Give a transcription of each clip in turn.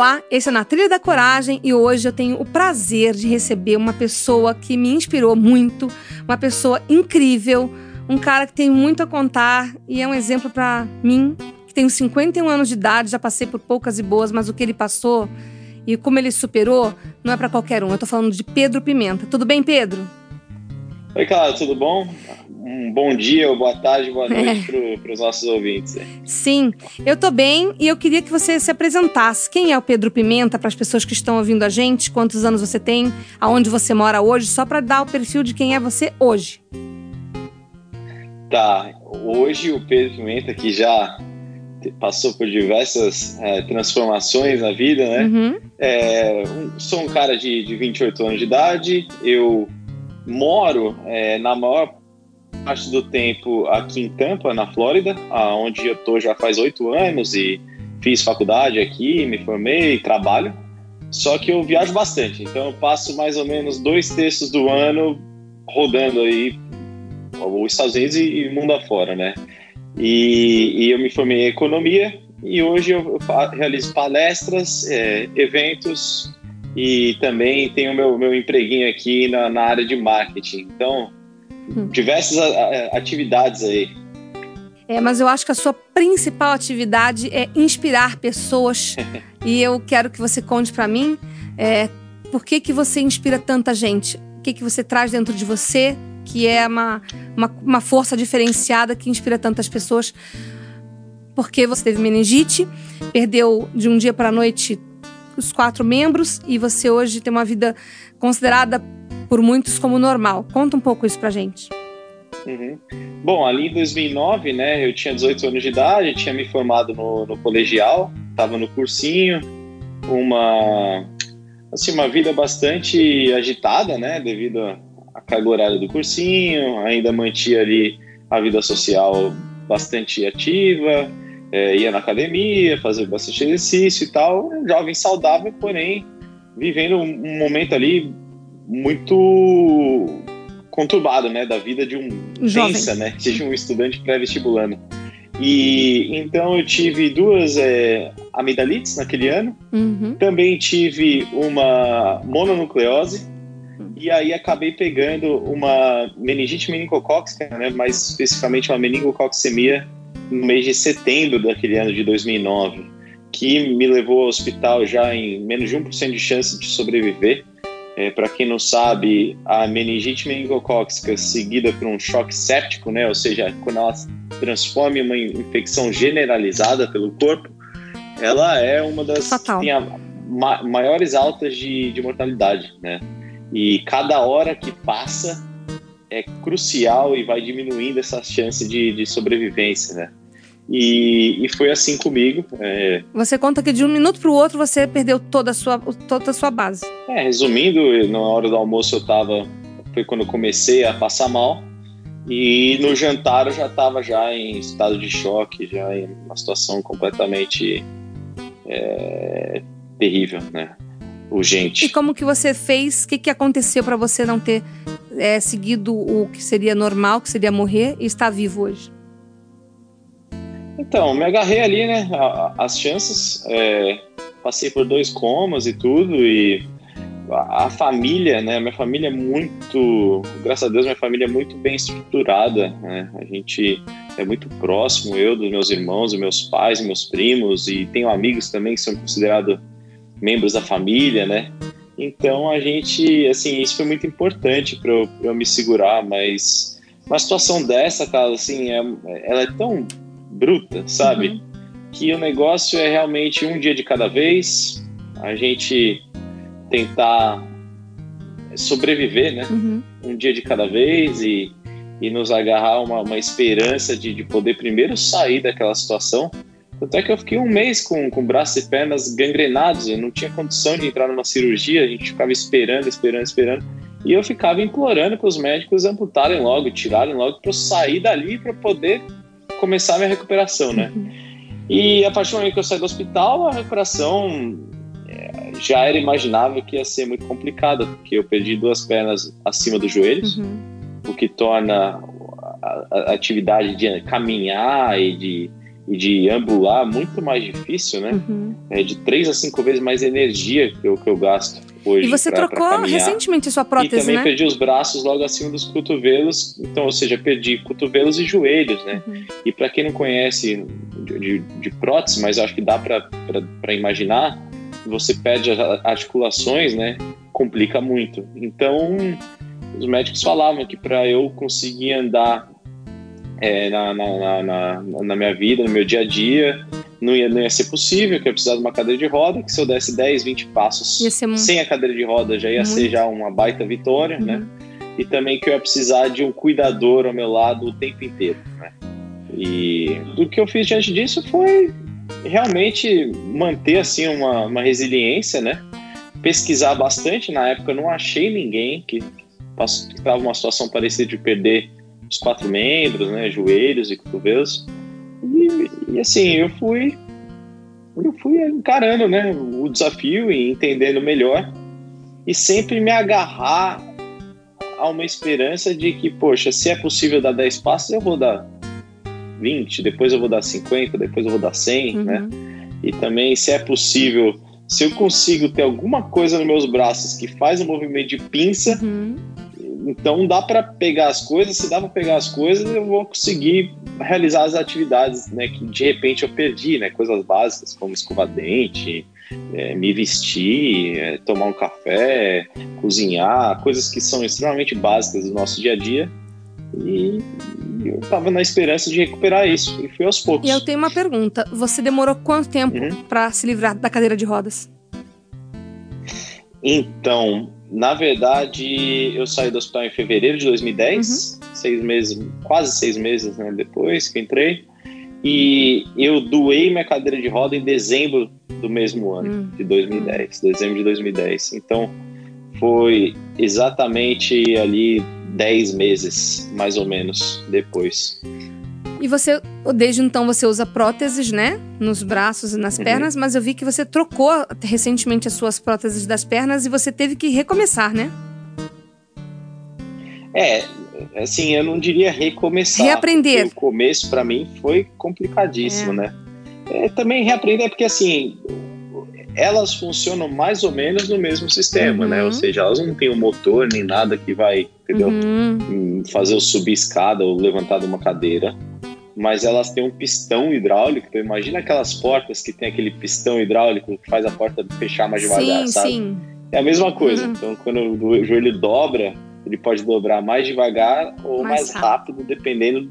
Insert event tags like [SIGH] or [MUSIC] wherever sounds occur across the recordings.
Olá, esse é Na Trilha da Coragem e hoje eu tenho o prazer de receber uma pessoa que me inspirou muito, uma pessoa incrível, um cara que tem muito a contar e é um exemplo para mim, que tenho 51 anos de idade, já passei por poucas e boas, mas o que ele passou e como ele superou não é para qualquer um. Eu tô falando de Pedro Pimenta. Tudo bem, Pedro? Oi, Clara, tudo bom? Um bom dia, boa tarde, boa [LAUGHS] noite é. para os nossos ouvintes. Sim, eu tô bem e eu queria que você se apresentasse. Quem é o Pedro Pimenta para as pessoas que estão ouvindo a gente? Quantos anos você tem? Aonde você mora hoje? Só para dar o perfil de quem é você hoje. Tá, hoje o Pedro Pimenta, que já passou por diversas é, transformações na vida, né? Uhum. É, sou um cara de, de 28 anos de idade, eu moro é, na maior parte do tempo aqui em Tampa, na Flórida, onde eu tô já faz oito anos e fiz faculdade aqui, me formei, trabalho. Só que eu viajo bastante, então eu passo mais ou menos dois terços do ano rodando aí os Estados Unidos e, e mundo afora, né? E, e, eu me formei em economia e hoje eu realizo palestras, é, eventos e também tenho meu, meu empreguinho aqui na, na área de marketing. Então. Diversas atividades aí. É, mas eu acho que a sua principal atividade é inspirar pessoas. [LAUGHS] e eu quero que você conte para mim é, por que, que você inspira tanta gente. O que, que você traz dentro de você que é uma, uma, uma força diferenciada que inspira tantas pessoas. Porque você teve meningite, perdeu de um dia para a noite os quatro membros e você hoje tem uma vida considerada por muitos como normal. Conta um pouco isso pra gente. Uhum. Bom, ali em 2009, né, eu tinha 18 anos de idade, tinha me formado no, no colegial, estava no cursinho, uma assim uma vida bastante agitada, né, devido a carga horária do cursinho, ainda mantinha ali a vida social bastante ativa, é, ia na academia, fazia bastante exercício e tal, um jovem saudável, porém vivendo um, momento ali muito conturbado, né, da vida de um pensa, né, de um estudante pré-vestibulando. E então eu tive duas é, amidalites naquele ano. Uhum. Também tive uma mononucleose, e aí acabei pegando uma meningite meningocócica, né, mais especificamente uma meningococcemia no mês de setembro daquele ano de 2009, que me levou ao hospital já em menos de 1% de chance de sobreviver. É, Para quem não sabe, a meningite meningocócica seguida por um choque séptico, né, ou seja, quando ela transforma em uma infecção generalizada pelo corpo, ela é uma das Fatal. que tem a ma maiores altas de, de mortalidade, né? E cada hora que passa é crucial e vai diminuindo essa chance de, de sobrevivência, né? E, e, foi assim comigo. É... Você conta que de um minuto para o outro você perdeu toda a sua, toda a sua base. É, resumindo, na hora do almoço eu tava. Foi quando eu comecei a passar mal. E no jantar eu já estava já em estado de choque, já em uma situação completamente é, terrível, né? urgente. E como que você fez? O que, que aconteceu para você não ter é, seguido o que seria normal, que seria morrer, e estar vivo hoje? Então, me agarrei ali, né? As chances. É, passei por dois comas e tudo, e a, a, família, né? Minha família é muito. Graças a Deus, minha família é muito bem estruturada, né? A gente é muito próximo, eu, dos meus irmãos, dos meus pais, meus primos, e tenho amigos também que são considerados membros da família, né? Então a gente, assim, isso foi muito importante para eu, eu, me segurar, mas uma situação dessa, cara, assim, é, ela é tão bruta, sabe? Uhum. Que o negócio é realmente um dia de cada vez, a gente tentar sobreviver, né? Uhum. Um dia de cada vez e, e nos agarrar uma, uma esperança de, de poder primeiro sair daquela situação. Tanto é que eu fiquei um mês com, com braços e pernas gangrenados, eu não tinha condição de entrar numa cirurgia, a gente ficava esperando, esperando, esperando. E eu ficava implorando para os médicos amputarem logo, tirarem logo, para eu sair dali para poder começar a minha recuperação, né? E a partir do momento que eu saí do hospital, a recuperação é, já era imaginável que ia ser muito complicada, porque eu perdi duas pernas acima dos joelhos, uhum. o que torna a, a, atividade de caminhar e de, e de ambular muito mais difícil, né? Uhum. É de três a cinco vezes mais energia que eu, que eu gasto hoje. E você pra, trocou pra recentemente a sua prótese, E também né? perdi os braços logo acima dos cotovelos, então, ou seja, perdi cotovelos e joelhos, né? Uhum. E para quem não conhece de, de, de, prótese, mas acho que dá para imaginar, você perde as articulações, né? Complica muito. Então, os médicos falavam que para eu conseguir andar é, na, na, na, na, minha vida, no meu dia a dia, não ia, não ia ser possível, que eu precisava de uma cadeira de roda, que se eu desse 10, 20 passos sem a cadeira de roda já ia muito. ser já uma baita vitória, né? uhum. né? E também que eu ia precisar de um cuidador ao meu lado o tempo inteiro, né? E do que eu fiz diante disso foi realmente manter assim uma, uma resiliência, né? Pesquisar bastante, na época eu não achei ninguém que estava numa situação parecida de perder os quatro membros, né, joelhos e cotovelos. E, e, assim, eu fui eu fui encarando, né, o desafio e entendendo melhor e sempre me agarrar a uma esperança de que, poxa, se é possível dar 10 passos, eu vou dar 20, depois eu vou dar 50, depois eu vou dar 100, uhum. né? E também se é possível, se eu consigo ter alguma coisa nos meus braços que faz um movimento de pinça, uhum. Então dá para pegar as coisas, se dá para pegar as coisas, eu vou conseguir realizar as atividades né, que de repente eu perdi, né? Coisas básicas como escovar dente, é, me vestir, é, tomar um café, cozinhar, coisas que são extremamente básicas do nosso dia a dia. E eu estava na esperança de recuperar isso e fui aos poucos. E eu tenho uma pergunta: você demorou quanto tempo uhum. para se livrar da cadeira de rodas? Então, na verdade, eu saí do hospital em fevereiro de 2010, uhum. seis meses, quase seis meses né, depois que entrei. E eu doei minha cadeira de roda em dezembro do mesmo ano, uhum. de 2010, dezembro de 2010. Então, foi exatamente ali dez meses, mais ou menos, depois. E você, desde então, você usa próteses, né? Nos braços e nas uhum. pernas, mas eu vi que você trocou recentemente as suas próteses das pernas e você teve que recomeçar, né? É, assim, eu não diria recomeçar. Reaprender. O começo, para mim, foi complicadíssimo, é. né? É, também reaprender, porque assim, elas funcionam mais ou menos no mesmo sistema, uhum. né? Ou uhum. seja, elas não têm um motor nem nada que vai, entendeu? Uhum. Fazer eu subir escada ou levantar de uma cadeira mas elas têm um pistão hidráulico. Então imagina aquelas portas que tem aquele pistão hidráulico que faz a porta fechar mais devagar, sim, sabe? Sim. É a mesma coisa. Uhum. Então quando o joelho dobra, ele pode dobrar mais devagar ou mais, mais rápido. rápido, dependendo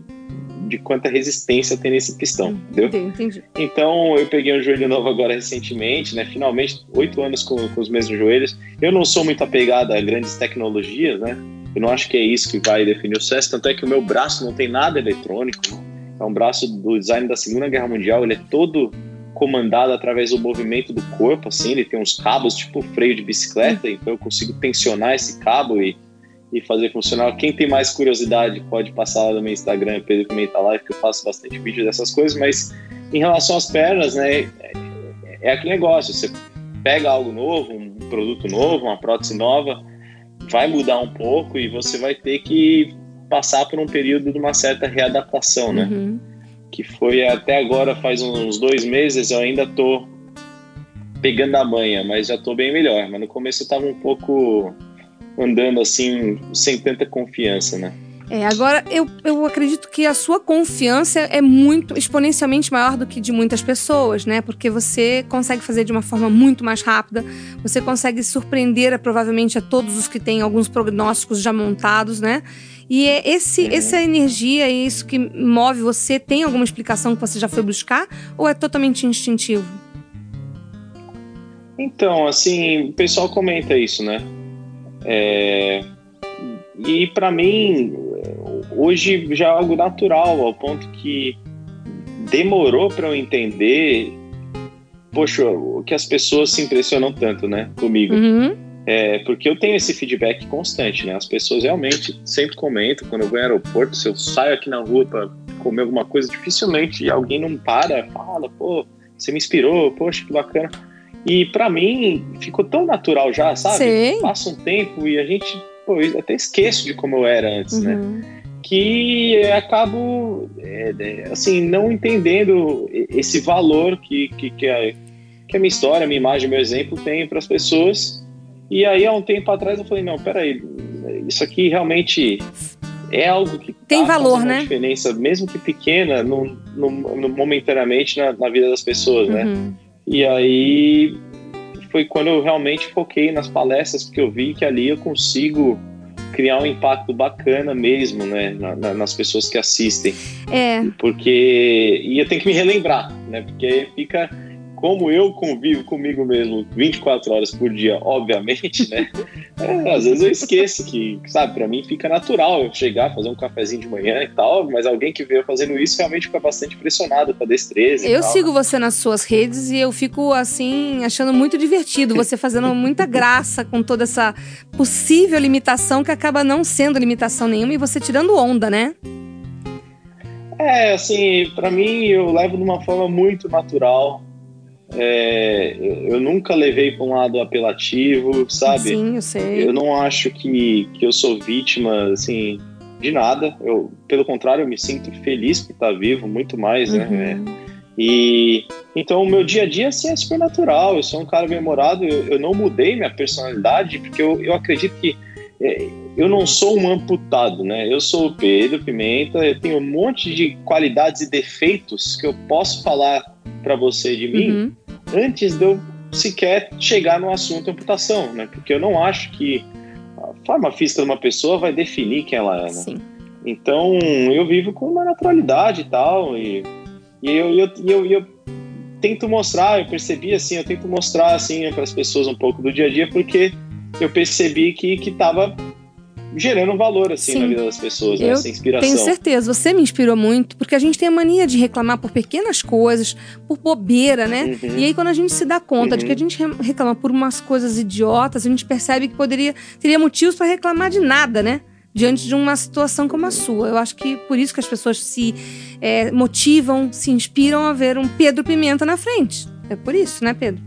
de quanta resistência tem nesse pistão, uhum. entendeu? Entendi. Então eu peguei um joelho novo agora recentemente, né? Finalmente, oito anos com, com os mesmos joelhos. Eu não sou muito apegado a grandes tecnologias, né? Eu não acho que é isso que vai definir o sucesso, tanto é que o meu braço não tem nada eletrônico, é um braço do design da Segunda Guerra Mundial, ele é todo comandado através do movimento do corpo, assim, ele tem uns cabos tipo freio de bicicleta, então eu consigo tensionar esse cabo e, e fazer funcionar. Quem tem mais curiosidade pode passar lá no meu Instagram, Pedro Pimenta Live, que eu faço bastante vídeo dessas coisas, mas em relação às pernas, né, é, é aquele negócio, você pega algo novo, um produto novo, uma prótese nova, vai mudar um pouco e você vai ter que passar por um período de uma certa readaptação, né? Uhum. Que foi até agora, faz uns dois meses, eu ainda tô pegando a manha, mas já tô bem melhor. Mas no começo eu tava um pouco andando assim, sem tanta confiança, né? É, agora eu, eu acredito que a sua confiança é muito exponencialmente maior do que de muitas pessoas, né? Porque você consegue fazer de uma forma muito mais rápida, você consegue surpreender provavelmente a todos os que têm alguns prognósticos já montados, né? E é esse, uhum. essa energia, é isso que move você, tem alguma explicação que você já foi buscar ou é totalmente instintivo? Então, assim, o pessoal comenta isso, né? É... E para mim, hoje já é algo natural, ao ponto que demorou para eu entender, poxa, o que as pessoas se impressionam tanto, né, comigo. Uhum. É, porque eu tenho esse feedback constante, né? As pessoas realmente sempre comentam quando eu vou ao aeroporto, se eu saio aqui na rua para comer alguma coisa, dificilmente alguém não para, fala, pô, você me inspirou, poxa, que bacana. E para mim ficou tão natural já, sabe? Sim. Passa um tempo e a gente, pô, eu até esqueço de como eu era antes, né? Uhum. Que eu acabo, é, é, assim, não entendendo esse valor que, que, que, a, que a minha história, a minha imagem, meu exemplo tem para as pessoas. E aí, há um tempo atrás, eu falei: não, peraí, isso aqui realmente é algo que tem tá valor, né? diferença, mesmo que pequena, no, no, no momentaneamente na, na, vida das pessoas, né? Uhum. E aí foi quando eu realmente foquei nas palestras, porque eu vi que ali eu consigo criar um impacto bacana mesmo, né, na, na, nas pessoas que assistem. É. Porque e eu tenho que me relembrar, né? Porque fica como eu convivo comigo mesmo 24 horas por dia, obviamente, né? [LAUGHS] É, às vezes eu esqueço que, sabe, para mim fica natural eu chegar, fazer um cafezinho de manhã e tal, mas alguém que veio fazendo isso realmente fica bastante impressionado com a destreza. Eu sigo você nas suas redes e eu fico, assim, achando muito divertido, você fazendo muita graça com toda essa possível limitação que acaba não sendo limitação nenhuma e você tirando onda, né? É, assim, para mim eu levo de uma forma muito natural. É, eu nunca levei para um lado apelativo, sabe? Sim, eu sei. Eu não acho que, que eu sou vítima, assim, de nada. Eu, pelo contrário, eu me sinto feliz por estar vivo, muito mais, né? Uhum. É, e então o meu dia a dia assim, é super natural. Eu sou um cara bem-humorado. Eu, eu, não mudei minha personalidade porque eu, eu acredito que é, eu não sou um amputado, né? Eu sou o Pedro Pimenta. Eu tenho um monte de qualidades e defeitos que eu posso falar para você de mim Uhum. antes de eu sequer chegar no assunto amputação, né? Porque eu não acho que a forma física de uma pessoa vai definir quem ela é, né? Sim. Então eu vivo com uma naturalidade e tal, e, e eu, eu, eu, eu tento mostrar, eu percebi assim, eu tento mostrar assim para as pessoas um pouco do dia a dia, porque eu percebi que que estava gerando valor assim Sim. na vida das pessoas, né? Eu essa inspiração. Tenho certeza, você me inspirou muito, porque a gente tem a mania de reclamar por pequenas coisas, por bobeira, né? Uhum. E aí, quando a gente se dá conta de Uhum. que a gente re- reclama por umas coisas idiotas, a gente percebe que poderia teria motivos para reclamar de nada, né? Diante de uma situação como a sua. Eu acho que por isso que as pessoas se é, motivam, se inspiram a ver um Pedro Pimenta na frente. É por isso, né, Pedro?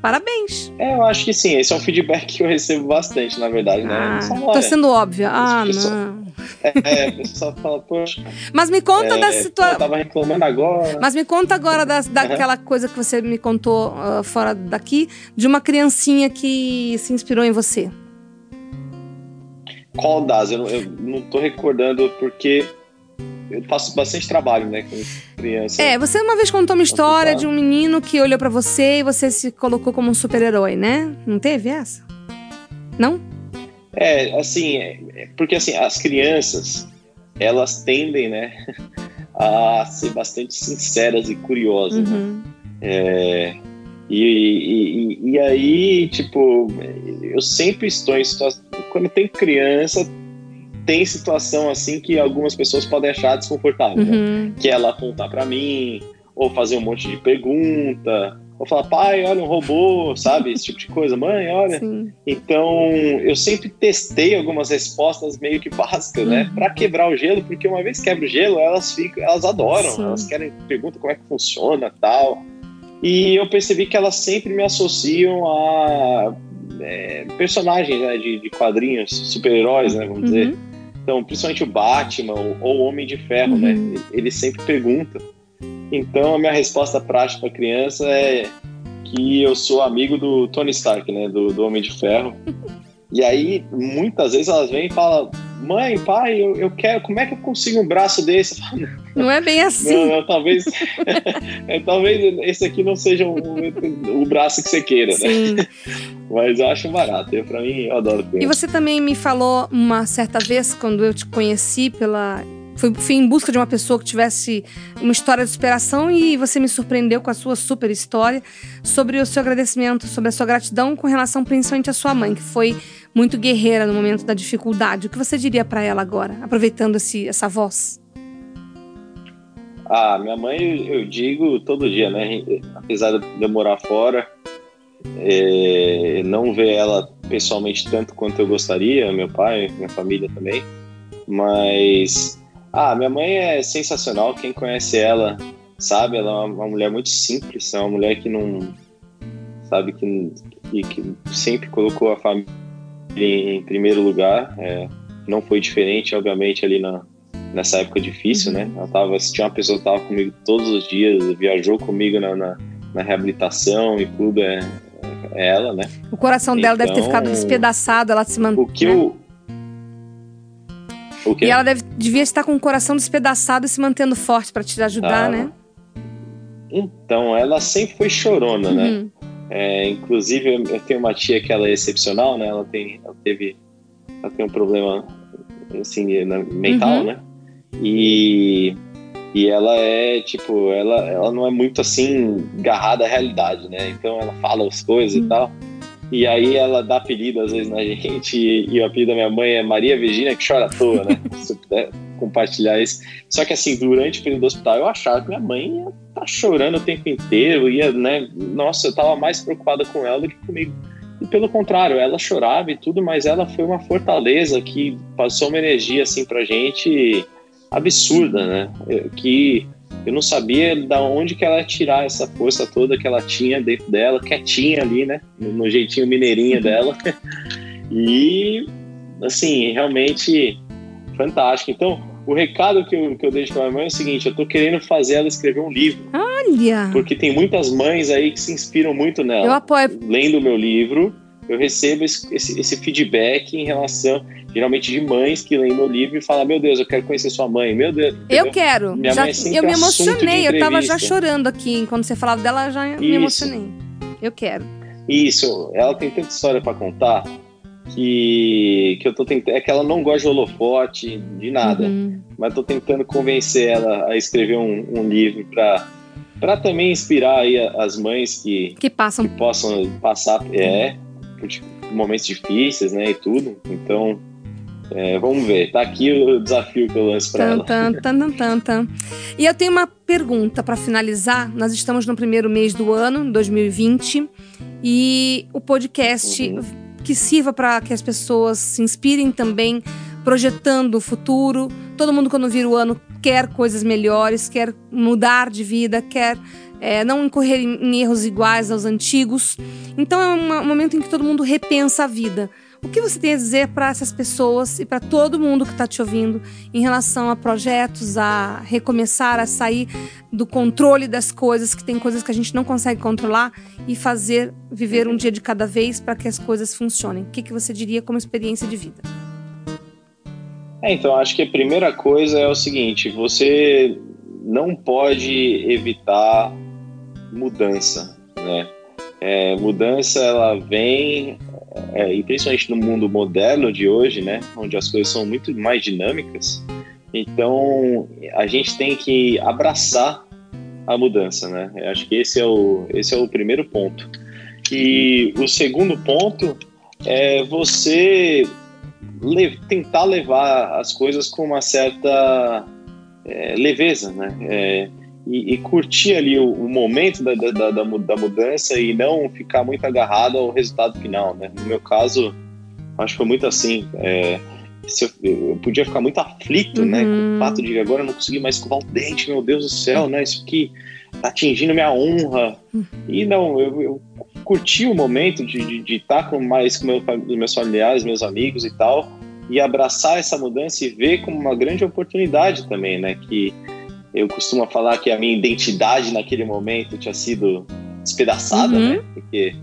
Parabéns. É, eu acho que sim, esse é um feedback que eu recebo bastante, na verdade, né? Ah, Só, tô olha, sendo óbvia. Ah, não. É, o pessoal fala, poxa, Mas me conta é, da situação. eu tava reclamando agora. Mas me conta agora das- daquela coisa que você me contou ah, fora daqui, de uma criancinha que se inspirou em você. Qual das? Eu, eu não tô recordando porque eu faço bastante trabalho, né, com criança. É, você uma vez contou uma história de um menino que olhou pra você e você se colocou como um super-herói, né? Não teve essa? Não? É, assim, é- é porque assim, as crianças, elas tendem, né, [LAUGHS] a ser bastante sinceras e curiosas, né? Uhum. É, e, e, e- e aí, tipo, eu sempre estou em situação. Quando tem criança, tem situação assim que algumas pessoas podem achar desconfortável, né? Uhum. Que é ela apontar pra mim, ou fazer um monte de pergunta, ou falar, pai, olha um robô, [LAUGHS] sabe? Esse tipo de coisa, mãe, olha. Sim. Então, eu sempre testei algumas respostas meio que básicas, né? Uhum. Pra quebrar o gelo, porque uma vez quebra o gelo, elas ficam, elas adoram, Sim. elas querem, perguntam como é que funciona tal. E eu percebi que elas sempre me associam a é, personagens né, de, de quadrinhos, super-heróis, né? Vamos dizer. Então, principalmente o Batman ou ou o Homem de Ferro, Uhum. né? Ele sempre pergunta. Então, a minha resposta prática para criança é que eu sou amigo do Tony Stark, né? Do, do Homem de Ferro. [LAUGHS] E aí, muitas vezes elas vêm e falam: Mãe, pai, eu, eu quero. Como é que eu consigo um braço desse? Não é bem assim. não, talvez, [LAUGHS] talvez esse aqui não seja o, o braço que você queira, né? Sim. [LAUGHS] Mas eu acho barato. Eu, pra mim, eu adoro E criança. você também me falou uma certa vez, quando eu te conheci pela fui, fui em busca de uma pessoa que tivesse uma história de superação e você me surpreendeu com a sua super história sobre o seu agradecimento, sobre a sua gratidão com relação principalmente à sua mãe, que foi muito guerreira no momento da dificuldade. O que você diria para ela agora, aproveitando esse, essa voz? Ah, minha mãe, eu digo todo dia, né? Apesar de eu morar fora, é, não ver ela pessoalmente tanto quanto eu gostaria, meu pai, minha família também, mas ah, minha mãe é sensacional. Quem conhece ela sabe, ela é uma mulher muito simples, é uma mulher que não sabe que, que, que sempre colocou a família em primeiro lugar. É, não foi diferente, obviamente, ali na, nessa época difícil, né? Ela tava, tinha uma pessoa que estava comigo todos os dias, viajou comigo na, na, na reabilitação e tudo, é, é, ela, né? O coração dela então, deve ter ficado então, despedaçado, ela se mantém. O que eu e ela deve, devia estar com o coração despedaçado e se mantendo forte para te ajudar, ah, né? Então, ela sempre foi chorona, né? uhum. né? É, inclusive, eu tenho uma tia que ela é excepcional, né? Ela tem, ela teve, ela tem um problema assim mental, uhum. né? E e ela é tipo, ela, ela não é muito assim garrada à realidade, né? Então ela fala as coisas uhum. e tal. E aí ela dá apelido às vezes na gente, e, e o apelido da minha mãe é Maria Virginia, que chora à toa, né? [LAUGHS] Se eu puder compartilhar isso. Só que assim, durante o período do hospital, eu achava que minha mãe ia tá chorando o tempo inteiro, ia, né? Nossa, eu tava mais preocupada com ela do que comigo. E pelo contrário, ela chorava e tudo, mas ela foi uma fortaleza que passou uma energia assim pra gente absurda, né? Que eu não sabia da onde que ela ia tirar essa força toda que ela tinha dentro dela, quietinha ali, né? No jeitinho mineirinho dela. [LAUGHS] E, assim, realmente fantástico. Então, o recado que eu, que eu deixo para minha mãe é o seguinte: eu tô querendo fazer ela escrever um livro. Olha! Porque tem muitas mães aí que se inspiram muito nela. Eu apoio. Lendo o meu livro, eu recebo esse, esse, esse feedback em relação geralmente de mães que leem meu livro e falam: Meu Deus, eu quero conhecer sua mãe. Meu Deus. Entendeu? Eu quero. Minha já, mãe é eu me emocionei. Eu tava já chorando aqui. Quando você falava dela, já Isso. me emocionei. Eu quero. Isso. Ela tem tanta história para contar que, que eu tô tentando. É que ela não gosta de holofote, de nada. Uhum. Mas tô tentando convencer ela a escrever um, um livro para para também inspirar aí as mães que que passam que possam passar é momentos difíceis, né, e tudo. Então, é, vamos ver, tá aqui o desafio que eu lanço para ela. Tan, tan, tan, tan. E eu tenho uma pergunta para finalizar. Nós estamos no primeiro mês do ano, 2020, e o podcast uhum. que sirva para que as pessoas se inspirem também, projetando o futuro. Todo mundo, quando vira o ano, quer coisas melhores, quer mudar de vida, quer é, não incorrer em erros iguais aos antigos. Então é um momento em que todo mundo repensa a vida. O que você tem a dizer para essas pessoas e para todo mundo que está te ouvindo em relação a projetos, a recomeçar, a sair do controle das coisas, que tem coisas que a gente não consegue controlar e fazer viver um dia de cada vez para que as coisas funcionem? O que, que você diria como experiência de vida? É, então, acho que a primeira coisa é o seguinte: você não pode evitar mudança, né? É, mudança ela vem é, e principalmente no mundo moderno de hoje, né, onde as coisas são muito mais dinâmicas, então a gente tem que abraçar a mudança, né? Eu acho que esse é o esse é o primeiro ponto. E o segundo ponto é você le tentar levar as coisas com uma certa é, leveza, né? É, e, e, curtir ali o, o momento da, da, da, da, mudança e não ficar muito agarrado ao resultado final, né? No meu caso, acho que foi muito assim. É, eu, eu, podia ficar muito aflito, uhum. né? Com o uhum. fato de agora eu não conseguir mais escovar o dente, meu Deus do céu, né? Isso aqui tá atingindo minha honra. Uhum. E não, eu, eu curti o momento de estar tá com mais com meu, meus familiares, meus amigos e tal, e abraçar essa mudança e ver como uma grande oportunidade também, né? Que eu costumo falar que a minha identidade naquele momento tinha sido despedaçada, uhum. né? Porque,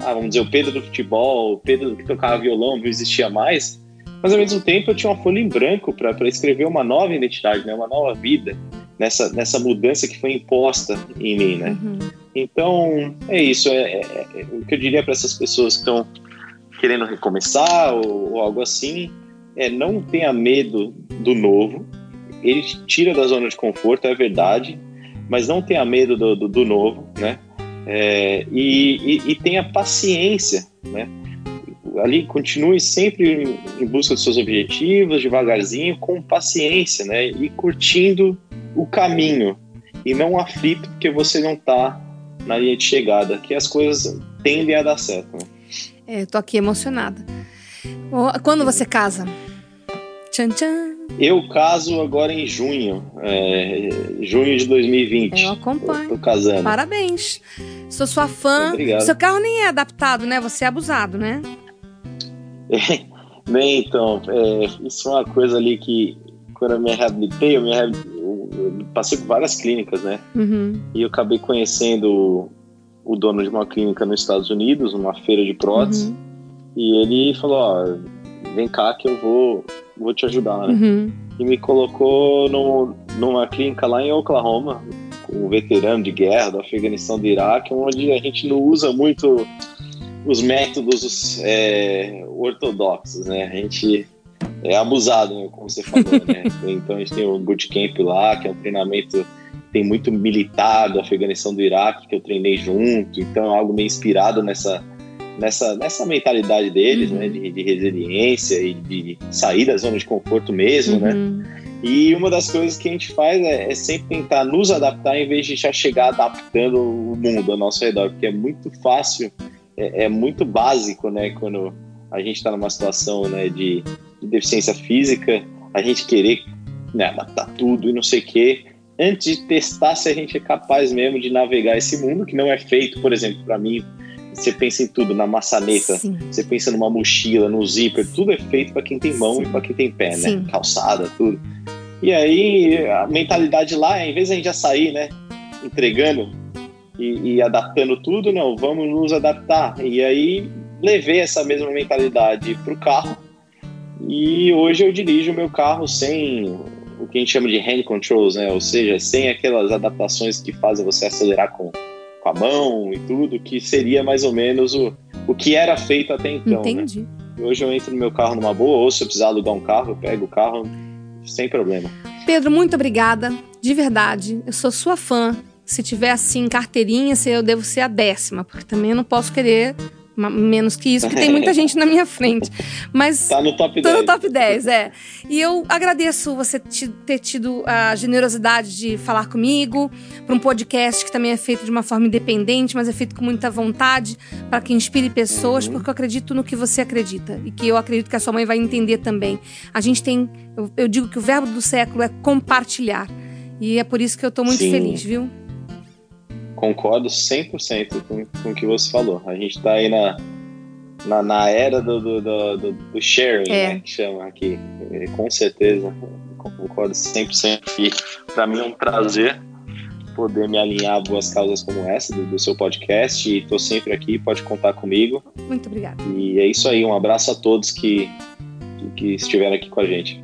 ah, vamos dizer, o Pedro do futebol, o Pedro que tocava violão não existia mais, mas ao mesmo tempo eu tinha uma folha em branco para escrever uma nova identidade, né? Uma nova vida nessa, nessa mudança que foi imposta em mim, né? Uhum. Então, é isso. É, é, é, o que eu diria para essas pessoas que estão querendo recomeçar ou, ou algo assim é não tenha medo do novo, ele te tira da zona de conforto, é verdade, mas não tenha medo do, do, do novo, né? É, e, e, e, tenha paciência, né? Ali continue sempre em busca dos seus objetivos, devagarzinho, com paciência, né? E curtindo o caminho e não aflito porque você não está na linha de chegada, que as coisas tendem a dar certo. Né? É, eu tô aqui emocionada. Quando você casa? Tchan, tchan. Eu caso agora em junho, é, junho de 2020. Eu acompanho. Tô, tô casando. Parabéns. Sou sua fã. Obrigado. Seu carro nem é adaptado, né? Você é abusado, né? [LAUGHS] Bem, então, é, isso é uma coisa ali que quando eu me reabilitei, eu, me reabilitei, eu passei por várias clínicas, né? Uhum. E eu acabei conhecendo o dono de uma clínica nos Estados Unidos, numa feira de prótese. Uhum. E ele falou: Ó, vem cá que eu vou, vou te ajudar, né? Uhum. E me colocou no, numa clínica lá em Oklahoma, com um veterano de guerra do Afeganistão do Iraque, onde a gente não usa muito os métodos é, ortodoxos, né? A gente é abusado, né, como você falou, né? [LAUGHS] Então a gente tem o Bootcamp lá, que é um treinamento tem muito militar do Afeganistão do Iraque que eu treinei junto, então é algo meio inspirado nessa nessa, nessa mentalidade deles, uhum. né, de, de, resiliência e de sair da zona de conforto mesmo, né? uhum. né? E uma das coisas que a gente faz é, é, sempre tentar nos adaptar em vez de já chegar adaptando o mundo ao nosso redor, porque é muito fácil, é, é muito básico, né, quando a gente está numa situação, né, de, de, deficiência física, a gente querer né, adaptar tudo e não sei o quê, antes de testar se a gente é capaz mesmo de navegar esse mundo, que não é feito, por exemplo, para mim, você pensa em tudo, na maçaneta, Sim. você pensa numa mochila, no zíper, tudo é feito para quem tem mão Sim. e para quem tem pé, né? Sim. Calçada, tudo. E aí a mentalidade lá, em vez de a gente já sair, né, entregando e, e adaptando tudo, não, vamos nos adaptar. E aí levei essa mesma mentalidade para o carro e hoje eu dirijo o meu carro sem o que a gente chama de hand controls, né? Ou seja, sem aquelas adaptações que fazem você acelerar com com a mão e tudo, que seria mais ou menos o, o que era feito até então. Né? Entendi. Né? Hoje eu entro no meu carro numa boa, ou se eu precisar alugar um carro, eu pego o carro sem problema. Pedro, muito obrigada. De verdade, eu sou sua fã. Se tiver assim carteirinha, eu devo ser a décima, porque também eu não posso querer menos que isso, porque tem muita [LAUGHS] gente na minha frente. Mas. Tá no top 10. Tô no top 10, é. E eu agradeço você ter tido a generosidade de falar comigo, para um podcast que também é feito de uma forma independente, mas é feito com muita vontade, para que inspire pessoas, uhum. porque eu acredito no que você acredita. E que eu acredito que a sua mãe vai entender também. A gente tem. Eu, eu digo que o verbo do século é compartilhar. E é por isso que eu tô muito Sim. feliz, viu? Concordo 100% com, com o que você falou. A gente está aí na, na, na, era do, do, do, do sharing, é. né, que chama aqui. E, com certeza, concordo 100%. E para mim é um prazer poder me alinhar a boas causas como essa do, do seu podcast. E estou sempre aqui, pode contar comigo. Muito obrigada. E é isso aí, um abraço a todos que, que, que estiveram aqui com a gente.